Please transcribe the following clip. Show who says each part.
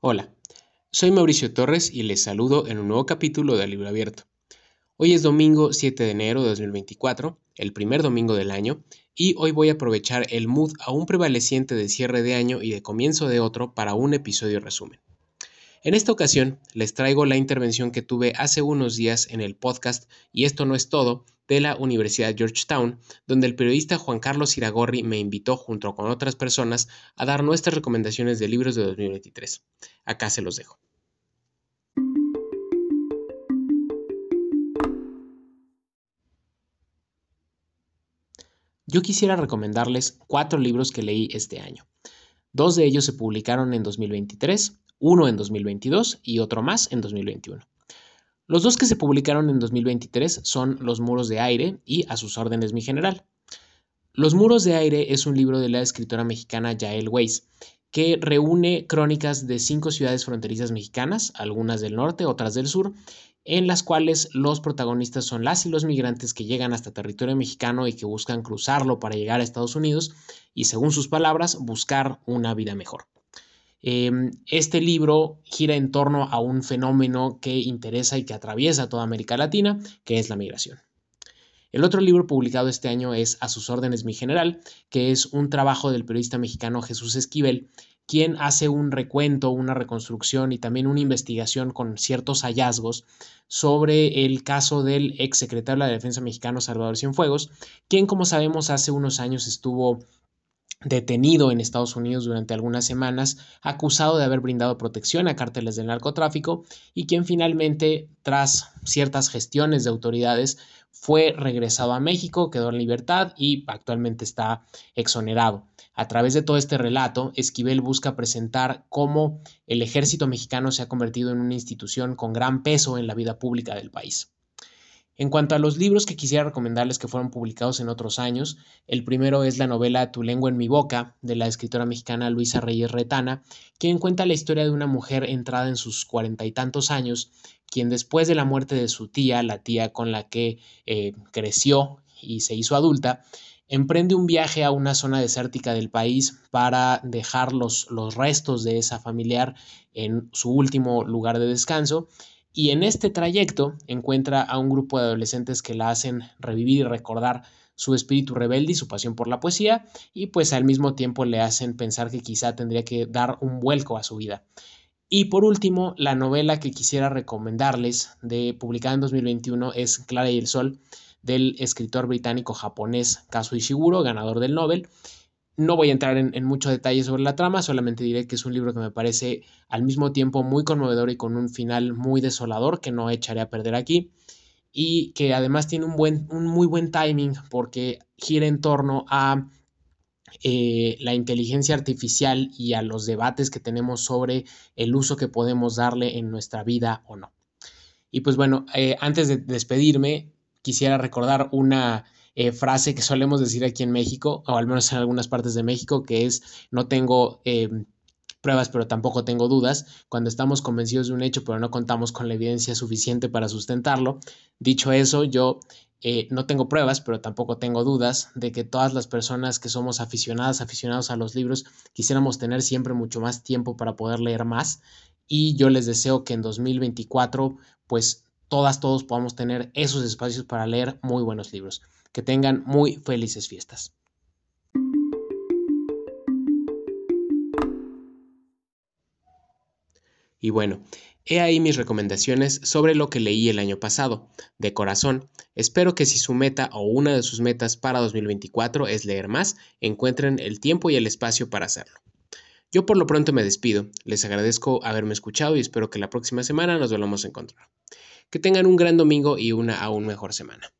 Speaker 1: Hola, soy Mauricio Torres y les saludo en un nuevo capítulo de Libro Abierto. Hoy es domingo 7 de enero de 2024, el primer domingo del año, y hoy voy a aprovechar el mood aún prevaleciente de cierre de año y de comienzo de otro para un episodio resumen. En esta ocasión les traigo la intervención que tuve hace unos días en el podcast Y esto no es todo de la Universidad Georgetown, donde el periodista Juan Carlos Iragorri me invitó junto con otras personas a dar nuestras recomendaciones de libros de 2023. Acá se los dejo. Yo quisiera recomendarles cuatro libros que leí este año. Dos de ellos se publicaron en 2023 uno en 2022 y otro más en 2021. Los dos que se publicaron en 2023 son Los muros de aire y A sus órdenes mi general. Los muros de aire es un libro de la escritora mexicana Yael Weiss que reúne crónicas de cinco ciudades fronterizas mexicanas, algunas del norte, otras del sur, en las cuales los protagonistas son las y los migrantes que llegan hasta territorio mexicano y que buscan cruzarlo para llegar a Estados Unidos y, según sus palabras, buscar una vida mejor. Em, este libro gira en torno a un fenómeno que interesa y que atraviesa toda América Latina, que es la migración. El otro libro publicado este año es A sus órdenes, mi general, que es un trabajo del periodista mexicano Jesús Esquivel, quien hace un recuento, una reconstrucción y también una investigación con ciertos hallazgos sobre el caso del ex secretario de la Defensa mexicano Salvador Cienfuegos, quien como sabemos hace unos años estuvo detenido en Estados Unidos durante algunas semanas, acusado de haber brindado protección a cárteles del narcotráfico y quien finalmente, tras ciertas gestiones de autoridades, fue regresado a México, quedó en libertad y actualmente está exonerado. A través de todo este relato, Esquivel busca presentar cómo el ejército mexicano se ha convertido en una institución con gran peso en la vida pública del país. En cuanto a los libros que quisiera recomendarles que fueron publicados en otros años, el primero es la novela Tu lengua en mi boca, de la escritora mexicana Luisa Reyes Retana, quien cuenta la historia de una mujer entrada en sus cuarenta y tantos años, quien después de la muerte de su tía, la tía con la que eh, creció y se hizo adulta, emprende un viaje a una zona desértica del país para dejar los, los restos de esa familiar en su último lugar de descanso y en este trayecto encuentra a un grupo de adolescentes que la hacen revivir y recordar su espíritu rebelde y su pasión por la poesía y pues al mismo tiempo le hacen pensar que quizá tendría que dar un vuelco a su vida. Y por último, la novela que quisiera recomendarles de publicada en 2021 es Clara y el Sol del escritor británico japonés Kazuo Ishiguro, ganador del Nobel, no voy a entrar en, mucho detalle sobre la trama, solamente diré que es un libro que me parece al mismo tiempo muy conmovedor y con un final muy desolador que no echaré a perder aquí y que además tiene un, buen, un muy buen timing porque gira en torno a eh, la inteligencia artificial y a los debates que tenemos sobre el uso que podemos darle en nuestra vida o no. Y pues bueno, eh, antes de despedirme, quisiera recordar una eh, frase que solemos decir aquí en México, o al menos en algunas partes de México, que es no tengo em, pruebas, pero tampoco tengo dudas, cuando estamos convencidos de un hecho, pero no contamos con la evidencia suficiente para sustentarlo. Dicho eso, yo eh, no tengo pruebas, pero tampoco tengo dudas de que todas las personas que somos aficionadas, aficionados a los libros, quisiéramos tener siempre mucho más tiempo para poder leer más. Y yo les deseo que en 2024, pues todas, todos podamos tener esos espacios para leer muy buenos libros. Que tengan muy felices fiestas. Y bueno, he ahí mis recomendaciones sobre lo que leí el año pasado. De corazón, espero que si su meta o una de sus metas para 2024 es leer más, encuentren el tiempo y el espacio para hacerlo. Yo por lo pronto me despido, les agradezco haberme escuchado y espero que la próxima semana nos volvamos a encontrar. Que tengan un gran domingo y una aún mejor semana.